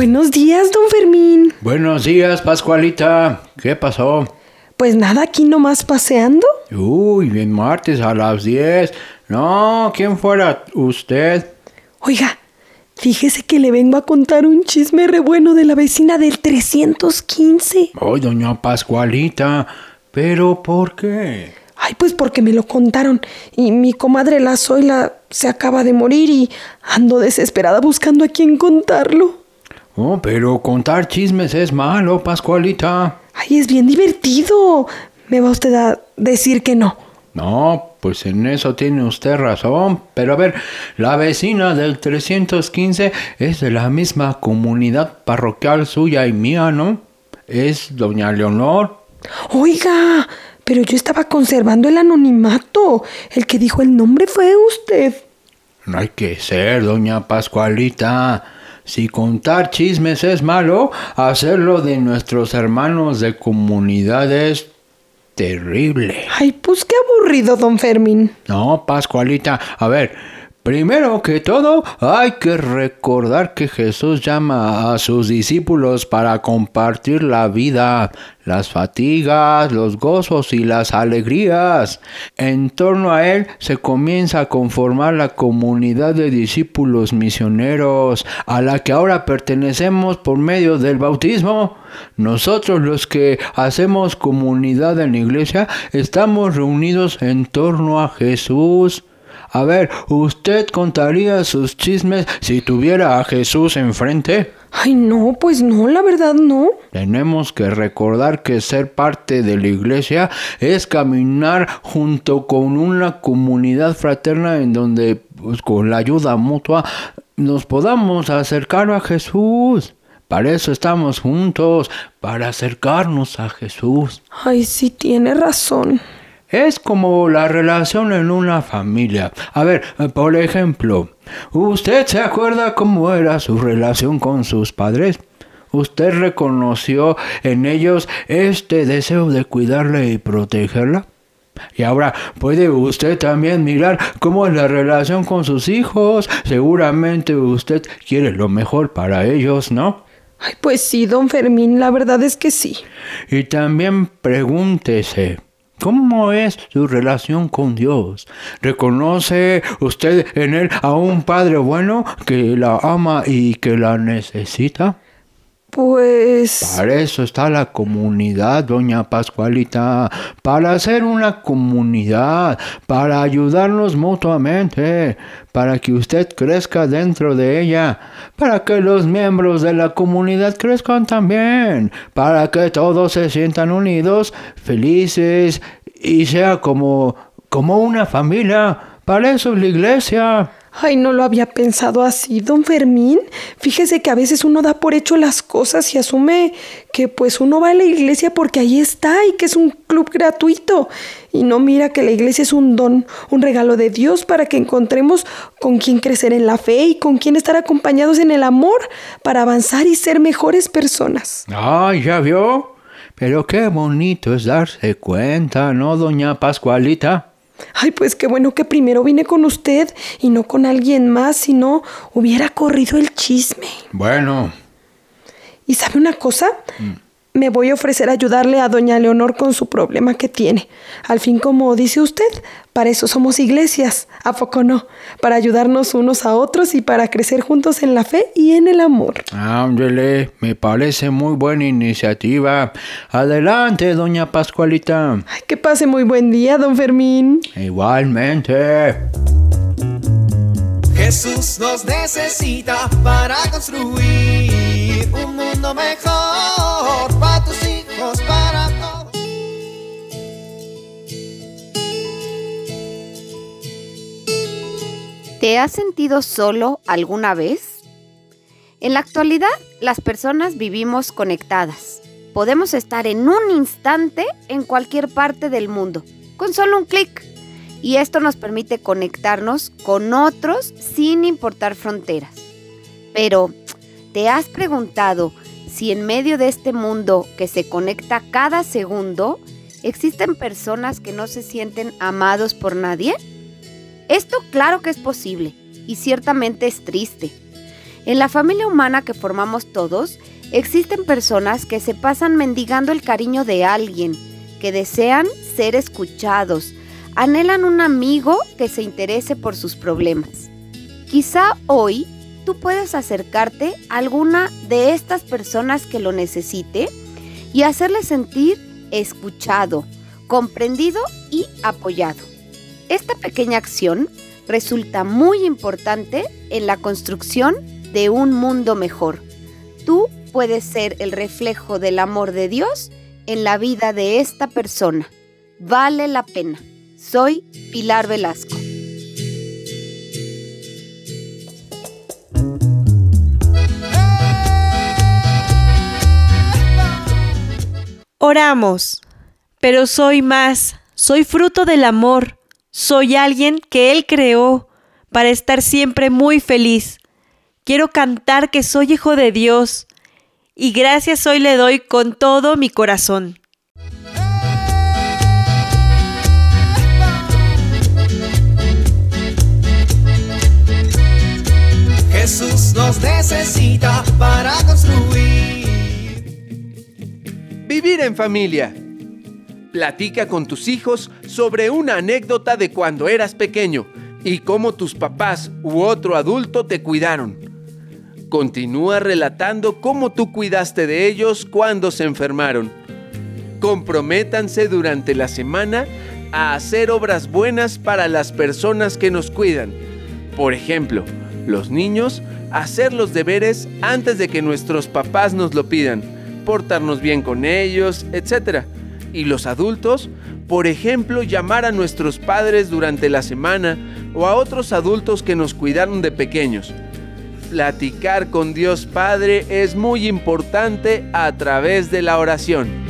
Buenos días, don Fermín. Buenos días, Pascualita. ¿Qué pasó? Pues nada, aquí nomás paseando. Uy, bien martes a las 10. No, ¿quién fuera usted? Oiga, fíjese que le vengo a contar un chisme re bueno de la vecina del 315. Ay, doña Pascualita. ¿Pero por qué? Ay, pues porque me lo contaron. Y mi comadre la Zoila se acaba de morir y ando desesperada buscando a quién contarlo. Oh, pero contar chismes es malo, Pascualita. Ay, es bien divertido. Me va usted a decir que no. No, pues en eso tiene usted razón. Pero a ver, la vecina del 315 es de la misma comunidad parroquial suya y mía, ¿no? Es doña Leonor. Oiga, pero yo estaba conservando el anonimato. El que dijo el nombre fue usted. No hay que ser, doña Pascualita. Si contar chismes es malo, hacerlo de nuestros hermanos de comunidad es terrible. Ay, pues qué aburrido, don Fermín. No, Pascualita, a ver, primero que todo hay que recordar que Jesús llama a sus discípulos para compartir la vida, las fatigas, los gozos y las alegrías. En torno a él se comienza a conformar la comunidad de discípulos misioneros a la que ahora pertenecemos por medio del bautismo. Nosotros los que hacemos comunidad en la iglesia estamos reunidos en torno a Jesús. A ver, ¿usted contaría sus chismes si tuviera a Jesús enfrente? Ay, no, pues no, la verdad no. Tenemos que recordar que ser parte de la iglesia es caminar junto con una comunidad fraterna en donde, pues, con la ayuda mutua, nos podamos acercar a Jesús. Para eso estamos juntos, para acercarnos a Jesús. Ay, sí, tiene razón. Es como la relación en una familia. A ver, eh, por ejemplo, ¿usted se acuerda cómo era su relación con sus padres? ¿Usted reconoció en ellos este deseo de cuidarla y protegerla? Y ahora puede usted también mirar cómo es la relación con sus hijos. Seguramente usted quiere lo mejor para ellos, ¿no? Ay, pues sí, don Fermín, la verdad es que sí. Y también pregúntese, ¿cómo es su relación con Dios? ¿Reconoce usted en él a un Padre bueno que la ama y que la necesita? Pues... Para eso está la comunidad, doña Pascualita, para hacer una comunidad, para ayudarnos mutuamente, para que usted crezca dentro de ella, para que los miembros de la comunidad crezcan también, para que todos se sientan unidos, felices y sea como como una familia. Para eso es la iglesia. Ay, no lo había pensado así, don Fermín. Fíjese que a veces uno da por hecho las cosas y asume que pues uno va a la iglesia porque ahí está y que es un club gratuito. Y no mira que la iglesia es un don, un regalo de Dios para que encontremos con quien crecer en la fe y con quien estar acompañados en el amor para avanzar y ser mejores personas. Ay, ¿ya vio? Pero qué bonito es darse cuenta, ¿no, doña Pascualita? Ay, pues qué bueno que primero vine con usted y no con alguien más, si no hubiera corrido el chisme. Bueno, ¿Y sabe una cosa? Me voy a ofrecer a ayudarle a doña Leonor con su problema que tiene. Al fin, como dice usted, para eso somos iglesias, ¿a poco no? Para ayudarnos unos a otros y para crecer juntos en la fe y en el amor. Ándele, me parece muy buena iniciativa. Adelante, doña Pascualita. Ay, que pase muy buen día, don Fermín. Igualmente. Jesús nos necesita para construir un mundo mejor para tus hijos, para todos. ¿Te has sentido solo alguna vez? En la actualidad, las personas vivimos conectadas. Podemos estar en un instante en cualquier parte del mundo, con solo un clic. Y esto nos permite conectarnos con otros sin importar fronteras. Pero, ¿te has preguntado si en medio de este mundo que se conecta cada segundo, existen personas que no se sienten amados por nadie? Esto claro que es posible y ciertamente es triste. En la familia humana que formamos todos, existen personas que se pasan mendigando el cariño de alguien, que desean ser escuchados, anhelan un amigo que se interese por sus problemas. Quizá hoy tú puedes acercarte a alguna de estas personas que lo necesite y hacerle sentir escuchado, comprendido y apoyado. Esta pequeña acción resulta muy importante en la construcción de un mundo mejor. Tú puedes ser el reflejo del amor de Dios en la vida de esta persona. Vale la pena. Soy Pilar Velasco. Oramos, pero soy más, soy fruto del amor, soy alguien que Él creó para estar siempre muy feliz. Quiero cantar que soy hijo de Dios y gracias hoy le doy con todo mi corazón. Jesús nos necesita para construir. Vivir en familia. Platica con tus hijos sobre una anécdota de cuando eras pequeño y cómo tus papás u otro adulto te cuidaron. Continúa relatando cómo tú cuidaste de ellos cuando se enfermaron. Comprométanse durante la semana a hacer obras buenas para las personas que nos cuidan. Por ejemplo, los niños, hacer los deberes antes de que nuestros papás nos lo pidan, portarnos bien con ellos, etc. Y los adultos, por ejemplo, llamar a nuestros padres durante la semana o a otros adultos que nos cuidaron de pequeños. Platicar con Dios Padre es muy importante a través de la oración.